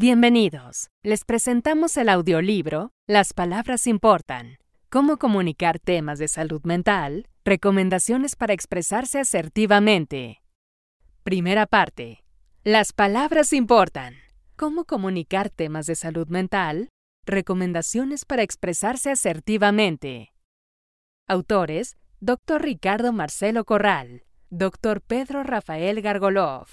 Bienvenidos. Les presentamos el audiolibro Las palabras importan. Cómo comunicar temas de salud mental, recomendaciones para expresarse asertivamente. Primera parte. Las palabras importan. Cómo comunicar temas de salud mental, recomendaciones para expresarse asertivamente. Autores: Dr. Ricardo Marcelo Corral, Dr. Pedro Rafael Gargolov.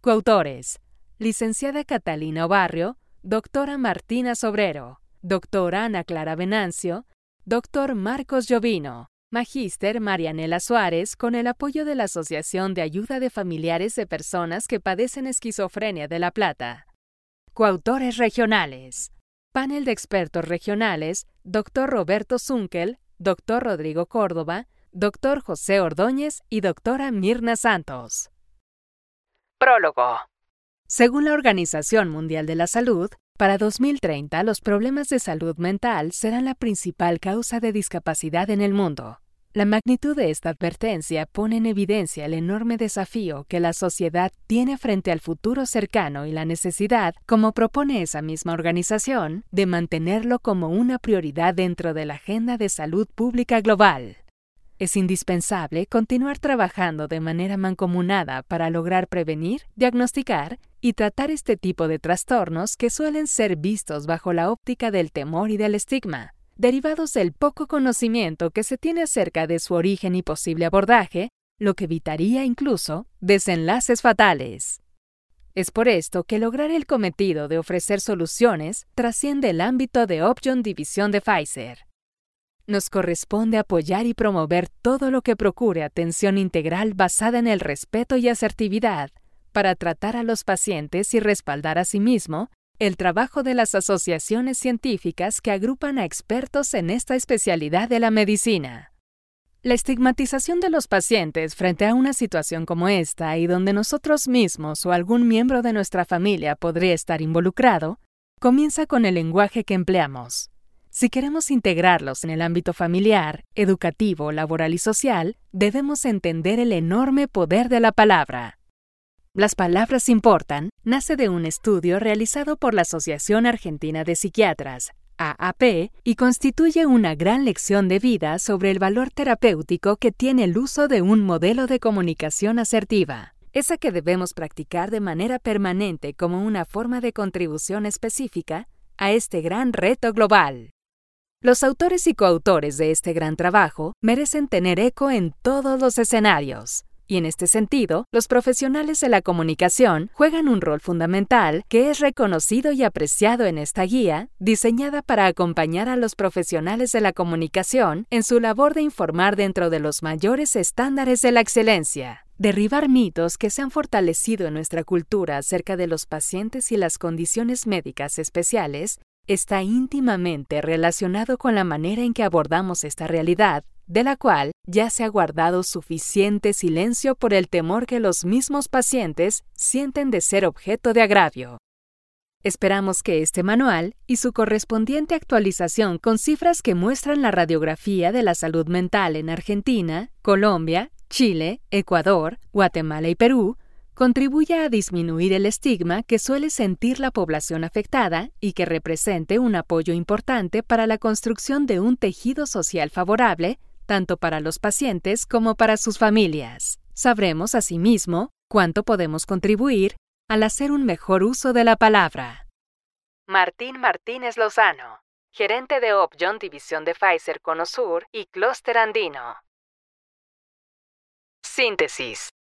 Coautores: Licenciada Catalina Barrio, Doctora Martina Sobrero, Doctora Ana Clara Venancio, Doctor Marcos Llovino. Magíster Marianela Suárez con el apoyo de la Asociación de Ayuda de Familiares de Personas que Padecen Esquizofrenia de La Plata. Coautores regionales. Panel de expertos regionales, Dr. Roberto Zunkel, Dr. Rodrigo Córdoba, Dr. José Ordóñez y Dra. Mirna Santos. Prólogo. Según la Organización Mundial de la Salud, para 2030, los problemas de salud mental serán la principal causa de discapacidad en el mundo. La magnitud de esta advertencia pone en evidencia el enorme desafío que la sociedad tiene frente al futuro cercano y la necesidad, como propone esa misma organización, de mantenerlo como una prioridad dentro de la agenda de salud pública global. Es indispensable continuar trabajando de manera mancomunada para lograr prevenir, diagnosticar y tratar este tipo de trastornos que suelen ser vistos bajo la óptica del temor y del estigma, derivados del poco conocimiento que se tiene acerca de su origen y posible abordaje, lo que evitaría incluso desenlaces fatales. Es por esto que lograr el cometido de ofrecer soluciones trasciende el ámbito de Option División de Pfizer. Nos corresponde apoyar y promover todo lo que procure atención integral basada en el respeto y asertividad para tratar a los pacientes y respaldar asimismo el trabajo de las asociaciones científicas que agrupan a expertos en esta especialidad de la medicina. La estigmatización de los pacientes frente a una situación como esta y donde nosotros mismos o algún miembro de nuestra familia podría estar involucrado, comienza con el lenguaje que empleamos. Si queremos integrarlos en el ámbito familiar, educativo, laboral y social, debemos entender el enorme poder de la palabra. Las palabras importan nace de un estudio realizado por la Asociación Argentina de Psiquiatras, AAP, y constituye una gran lección de vida sobre el valor terapéutico que tiene el uso de un modelo de comunicación asertiva, esa que debemos practicar de manera permanente como una forma de contribución específica a este gran reto global. Los autores y coautores de este gran trabajo merecen tener eco en todos los escenarios, y en este sentido, los profesionales de la comunicación juegan un rol fundamental que es reconocido y apreciado en esta guía, diseñada para acompañar a los profesionales de la comunicación en su labor de informar dentro de los mayores estándares de la excelencia. Derribar mitos que se han fortalecido en nuestra cultura acerca de los pacientes y las condiciones médicas especiales está íntimamente relacionado con la manera en que abordamos esta realidad de la cual ya se ha guardado suficiente silencio por el temor que los mismos pacientes sienten de ser objeto de agravio. Esperamos que este manual y su correspondiente actualización con cifras que muestran la radiografía de la salud mental en Argentina, Colombia, Chile, Ecuador, Guatemala y Perú contribuya a disminuir el estigma que suele sentir la población afectada y que represente un apoyo importante para la construcción de un tejido social favorable tanto para los pacientes como para sus familias. Sabremos asimismo cuánto podemos contribuir al hacer un mejor uso de la palabra. Martín Martínez Lozano, gerente de Opjon División de Pfizer Conosur y Clúster Andino. Síntesis.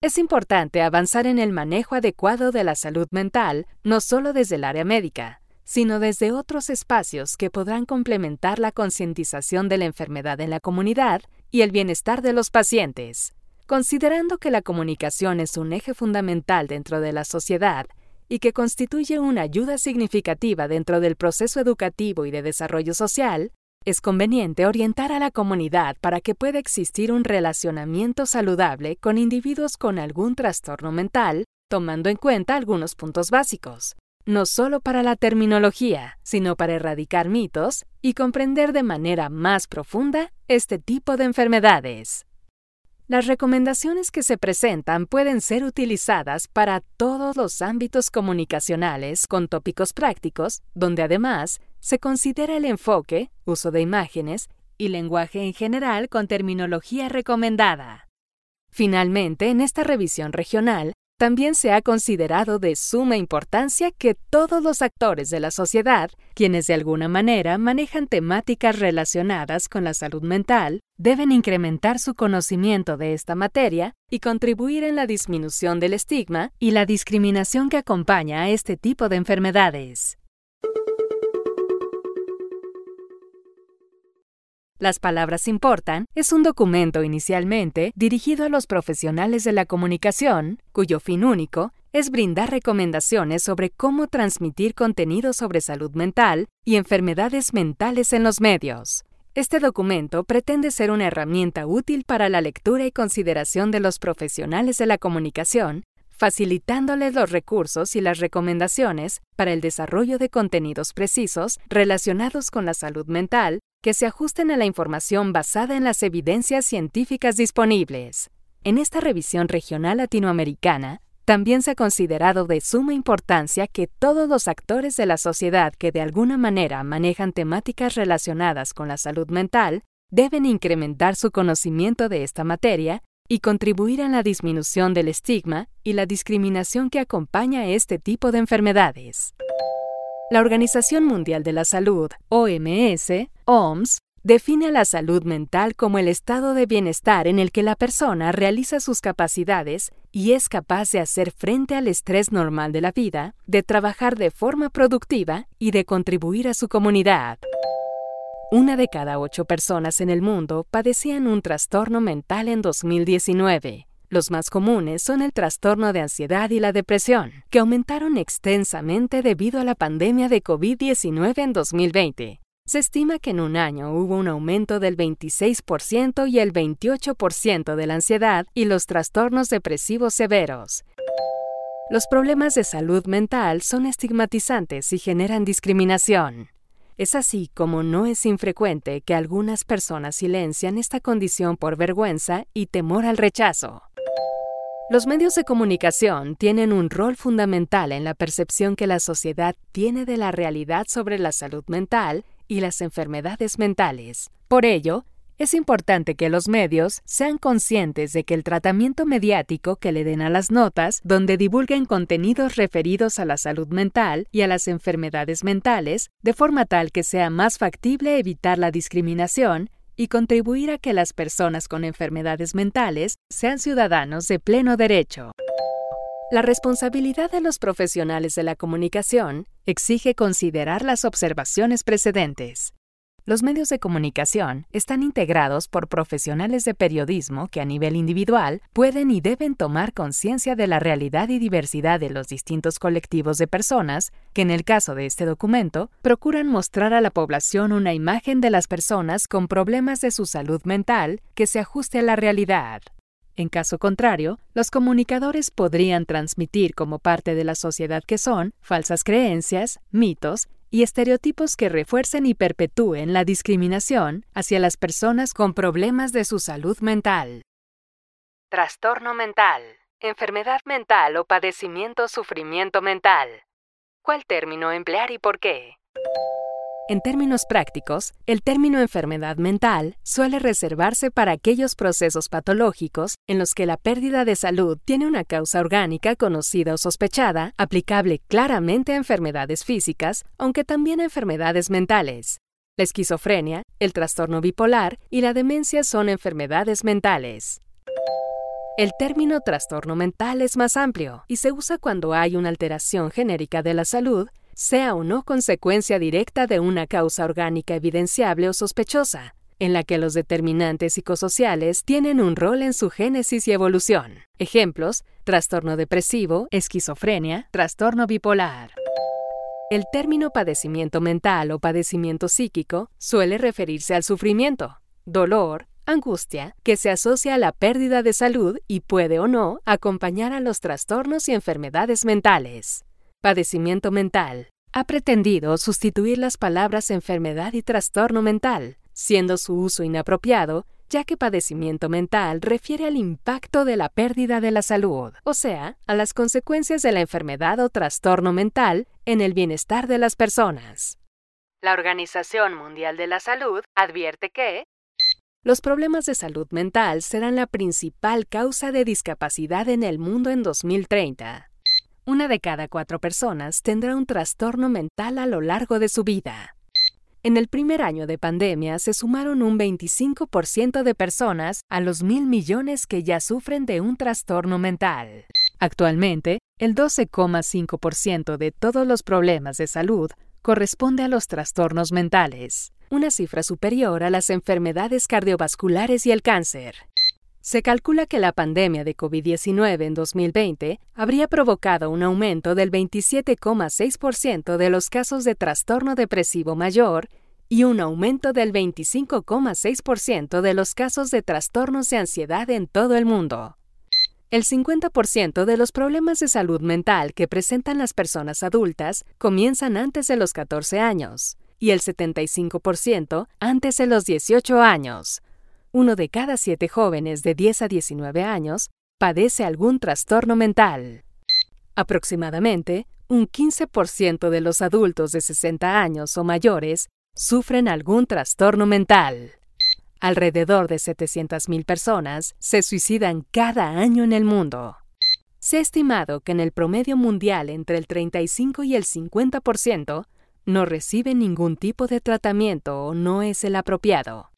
Es importante avanzar en el manejo adecuado de la salud mental, no solo desde el área médica, sino desde otros espacios que podrán complementar la concientización de la enfermedad en la comunidad y el bienestar de los pacientes. Considerando que la comunicación es un eje fundamental dentro de la sociedad y que constituye una ayuda significativa dentro del proceso educativo y de desarrollo social, es conveniente orientar a la comunidad para que pueda existir un relacionamiento saludable con individuos con algún trastorno mental, tomando en cuenta algunos puntos básicos, no solo para la terminología, sino para erradicar mitos y comprender de manera más profunda este tipo de enfermedades. Las recomendaciones que se presentan pueden ser utilizadas para todos los ámbitos comunicacionales con tópicos prácticos, donde además se considera el enfoque, uso de imágenes y lenguaje en general con terminología recomendada. Finalmente, en esta revisión regional, también se ha considerado de suma importancia que todos los actores de la sociedad, quienes de alguna manera manejan temáticas relacionadas con la salud mental, deben incrementar su conocimiento de esta materia y contribuir en la disminución del estigma y la discriminación que acompaña a este tipo de enfermedades. Las palabras importan es un documento inicialmente dirigido a los profesionales de la comunicación, cuyo fin único es brindar recomendaciones sobre cómo transmitir contenido sobre salud mental y enfermedades mentales en los medios. Este documento pretende ser una herramienta útil para la lectura y consideración de los profesionales de la comunicación, facilitándoles los recursos y las recomendaciones para el desarrollo de contenidos precisos relacionados con la salud mental que se ajusten a la información basada en las evidencias científicas disponibles. En esta revisión regional latinoamericana, también se ha considerado de suma importancia que todos los actores de la sociedad que de alguna manera manejan temáticas relacionadas con la salud mental deben incrementar su conocimiento de esta materia y contribuir en la disminución del estigma y la discriminación que acompaña a este tipo de enfermedades. La Organización Mundial de la Salud, OMS, OMS, define la salud mental como el estado de bienestar en el que la persona realiza sus capacidades y es capaz de hacer frente al estrés normal de la vida, de trabajar de forma productiva y de contribuir a su comunidad. Una de cada ocho personas en el mundo padecían un trastorno mental en 2019. Los más comunes son el trastorno de ansiedad y la depresión, que aumentaron extensamente debido a la pandemia de COVID-19 en 2020. Se estima que en un año hubo un aumento del 26% y el 28% de la ansiedad y los trastornos depresivos severos. Los problemas de salud mental son estigmatizantes y generan discriminación. Es así como no es infrecuente que algunas personas silencian esta condición por vergüenza y temor al rechazo. Los medios de comunicación tienen un rol fundamental en la percepción que la sociedad tiene de la realidad sobre la salud mental y las enfermedades mentales. Por ello, es importante que los medios sean conscientes de que el tratamiento mediático que le den a las notas, donde divulguen contenidos referidos a la salud mental y a las enfermedades mentales, de forma tal que sea más factible evitar la discriminación y contribuir a que las personas con enfermedades mentales sean ciudadanos de pleno derecho. La responsabilidad de los profesionales de la comunicación exige considerar las observaciones precedentes. Los medios de comunicación están integrados por profesionales de periodismo que a nivel individual pueden y deben tomar conciencia de la realidad y diversidad de los distintos colectivos de personas que en el caso de este documento procuran mostrar a la población una imagen de las personas con problemas de su salud mental que se ajuste a la realidad. En caso contrario, los comunicadores podrían transmitir como parte de la sociedad que son falsas creencias, mitos y estereotipos que refuercen y perpetúen la discriminación hacia las personas con problemas de su salud mental. Trastorno mental, enfermedad mental o padecimiento sufrimiento mental. ¿Cuál término emplear y por qué? En términos prácticos, el término enfermedad mental suele reservarse para aquellos procesos patológicos en los que la pérdida de salud tiene una causa orgánica conocida o sospechada, aplicable claramente a enfermedades físicas, aunque también a enfermedades mentales. La esquizofrenia, el trastorno bipolar y la demencia son enfermedades mentales. El término trastorno mental es más amplio y se usa cuando hay una alteración genérica de la salud sea o no consecuencia directa de una causa orgánica evidenciable o sospechosa, en la que los determinantes psicosociales tienen un rol en su génesis y evolución. Ejemplos, trastorno depresivo, esquizofrenia, trastorno bipolar. El término padecimiento mental o padecimiento psíquico suele referirse al sufrimiento, dolor, angustia, que se asocia a la pérdida de salud y puede o no acompañar a los trastornos y enfermedades mentales. Padecimiento mental. Ha pretendido sustituir las palabras enfermedad y trastorno mental, siendo su uso inapropiado, ya que padecimiento mental refiere al impacto de la pérdida de la salud, o sea, a las consecuencias de la enfermedad o trastorno mental en el bienestar de las personas. La Organización Mundial de la Salud advierte que los problemas de salud mental serán la principal causa de discapacidad en el mundo en 2030. Una de cada cuatro personas tendrá un trastorno mental a lo largo de su vida. En el primer año de pandemia se sumaron un 25% de personas a los mil millones que ya sufren de un trastorno mental. Actualmente, el 12,5% de todos los problemas de salud corresponde a los trastornos mentales una cifra superior a las enfermedades cardiovasculares y el cáncer. Se calcula que la pandemia de COVID-19 en 2020 habría provocado un aumento del 27,6% de los casos de trastorno depresivo mayor y un aumento del 25,6% de los casos de trastornos de ansiedad en todo el mundo. El 50% de los problemas de salud mental que presentan las personas adultas comienzan antes de los 14 años y el 75% antes de los 18 años. Uno de cada siete jóvenes de 10 a 19 años padece algún trastorno mental. Aproximadamente un 15% de los adultos de 60 años o mayores sufren algún trastorno mental. Alrededor de 700.000 personas se suicidan cada año en el mundo. Se ha estimado que en el promedio mundial entre el 35 y el 50% no recibe ningún tipo de tratamiento o no es el apropiado.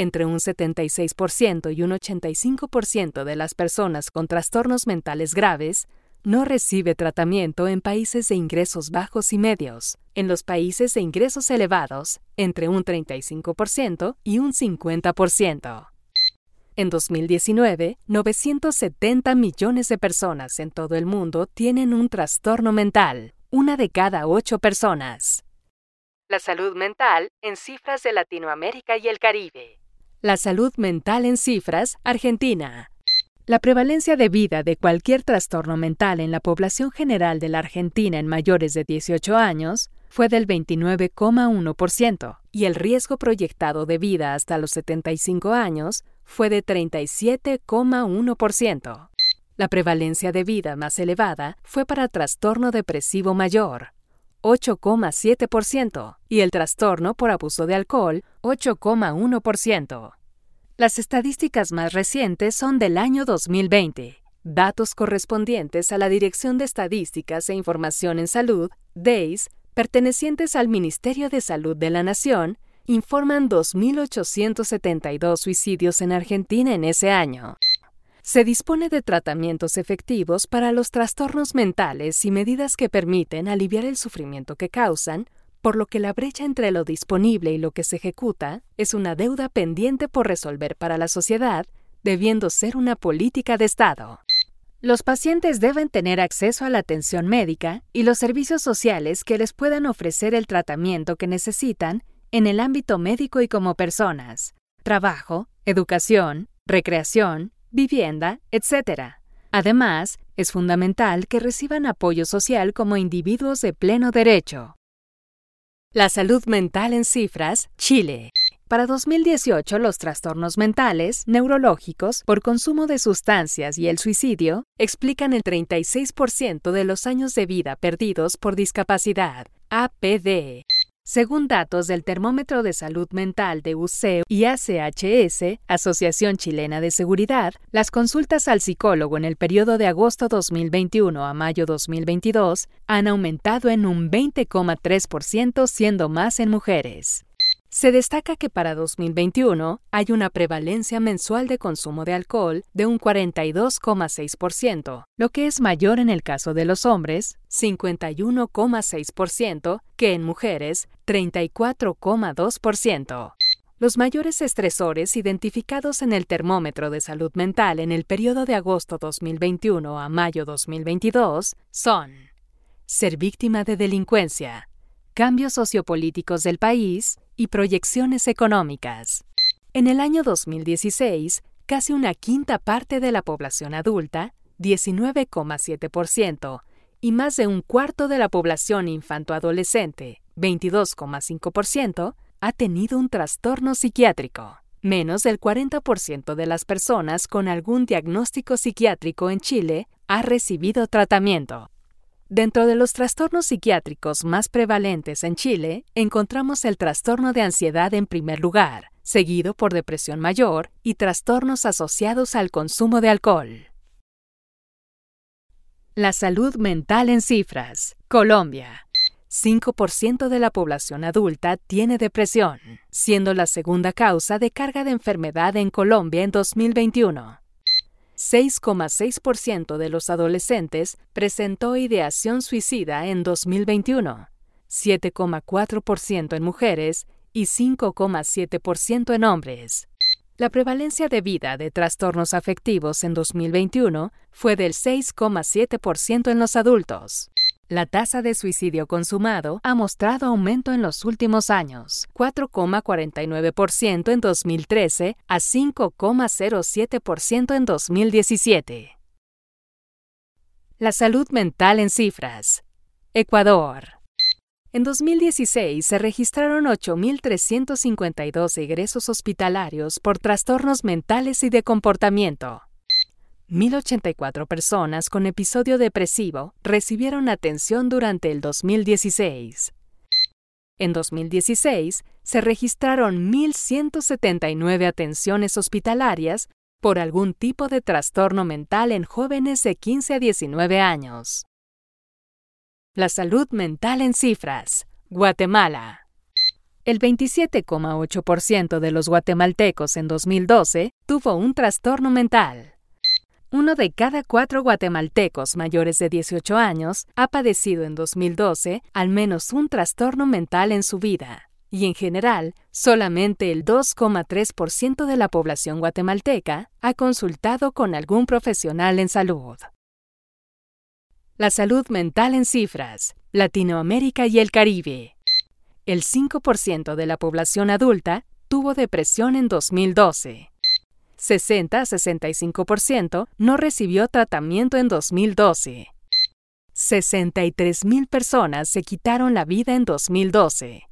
Entre un 76% y un 85% de las personas con trastornos mentales graves no recibe tratamiento en países de ingresos bajos y medios. En los países de ingresos elevados, entre un 35% y un 50%. En 2019, 970 millones de personas en todo el mundo tienen un trastorno mental, una de cada ocho personas. La salud mental en cifras de Latinoamérica y el Caribe. La salud mental en cifras, Argentina. La prevalencia de vida de cualquier trastorno mental en la población general de la Argentina en mayores de 18 años fue del 29,1% y el riesgo proyectado de vida hasta los 75 años fue de 37,1%. La prevalencia de vida más elevada fue para trastorno depresivo mayor, 8,7%, y el trastorno por abuso de alcohol, 8,1%. Las estadísticas más recientes son del año 2020, datos correspondientes a la Dirección de Estadísticas e Información en Salud, DEIS, pertenecientes al Ministerio de Salud de la Nación, informan 2.872 suicidios en Argentina en ese año. Se dispone de tratamientos efectivos para los trastornos mentales y medidas que permiten aliviar el sufrimiento que causan, por lo que la brecha entre lo disponible y lo que se ejecuta es una deuda pendiente por resolver para la sociedad, debiendo ser una política de Estado. Los pacientes deben tener acceso a la atención médica y los servicios sociales que les puedan ofrecer el tratamiento que necesitan en el ámbito médico y como personas, trabajo, educación, recreación, vivienda, etc. Además, es fundamental que reciban apoyo social como individuos de pleno derecho. La salud mental en cifras, Chile. Para 2018, los trastornos mentales, neurológicos, por consumo de sustancias y el suicidio explican el 36% de los años de vida perdidos por discapacidad, APD. Según datos del Termómetro de Salud Mental de UCE y ACHS, Asociación Chilena de Seguridad, las consultas al psicólogo en el periodo de agosto 2021 a mayo 2022 han aumentado en un 20,3%, siendo más en mujeres. Se destaca que para 2021 hay una prevalencia mensual de consumo de alcohol de un 42,6%, lo que es mayor en el caso de los hombres, 51,6%, que en mujeres, 34,2%. Los mayores estresores identificados en el termómetro de salud mental en el periodo de agosto 2021 a mayo 2022 son ser víctima de delincuencia, cambios sociopolíticos del país y proyecciones económicas. En el año 2016, casi una quinta parte de la población adulta, 19,7%, y más de un cuarto de la población infantoadolescente, 22,5%, ha tenido un trastorno psiquiátrico. Menos del 40% de las personas con algún diagnóstico psiquiátrico en Chile ha recibido tratamiento. Dentro de los trastornos psiquiátricos más prevalentes en Chile, encontramos el trastorno de ansiedad en primer lugar, seguido por depresión mayor y trastornos asociados al consumo de alcohol. La salud mental en cifras. Colombia. 5% de la población adulta tiene depresión, siendo la segunda causa de carga de enfermedad en Colombia en 2021. 6,6% de los adolescentes presentó ideación suicida en 2021, 7,4% en mujeres y 5,7% en hombres. La prevalencia de vida de trastornos afectivos en 2021 fue del 6,7% en los adultos. La tasa de suicidio consumado ha mostrado aumento en los últimos años, 4,49% en 2013 a 5,07% en 2017. La salud mental en cifras. Ecuador. En 2016 se registraron 8.352 egresos hospitalarios por trastornos mentales y de comportamiento. 1.084 personas con episodio depresivo recibieron atención durante el 2016. En 2016 se registraron 1.179 atenciones hospitalarias por algún tipo de trastorno mental en jóvenes de 15 a 19 años. La salud mental en cifras. Guatemala. El 27,8% de los guatemaltecos en 2012 tuvo un trastorno mental. Uno de cada cuatro guatemaltecos mayores de 18 años ha padecido en 2012 al menos un trastorno mental en su vida, y en general, solamente el 2,3% de la población guatemalteca ha consultado con algún profesional en salud. La salud mental en cifras, Latinoamérica y el Caribe. El 5% de la población adulta tuvo depresión en 2012 60 a 65% no recibió tratamiento en 2012. 63.000 personas se quitaron la vida en 2012.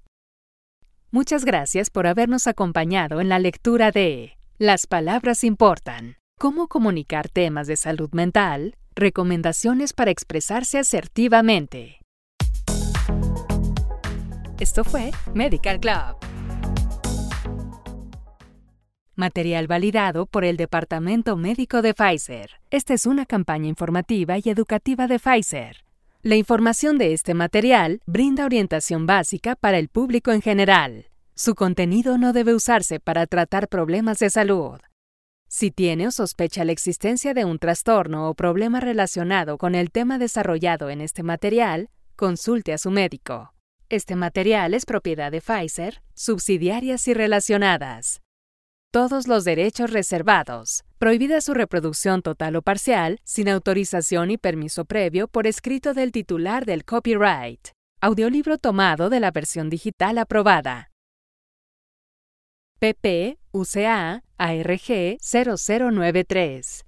Muchas gracias por habernos acompañado en la lectura de Las palabras importan. Cómo comunicar temas de salud mental, recomendaciones para expresarse asertivamente. Esto fue Medical Club. Material validado por el Departamento Médico de Pfizer. Esta es una campaña informativa y educativa de Pfizer. La información de este material brinda orientación básica para el público en general. Su contenido no debe usarse para tratar problemas de salud. Si tiene o sospecha la existencia de un trastorno o problema relacionado con el tema desarrollado en este material, consulte a su médico. Este material es propiedad de Pfizer, subsidiarias y relacionadas. Todos los derechos reservados. Prohibida su reproducción total o parcial sin autorización y permiso previo por escrito del titular del copyright. Audiolibro tomado de la versión digital aprobada. PP UCA ARG 0093.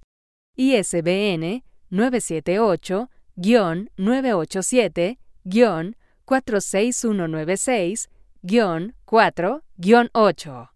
ISBN 978-987-46196-4-8.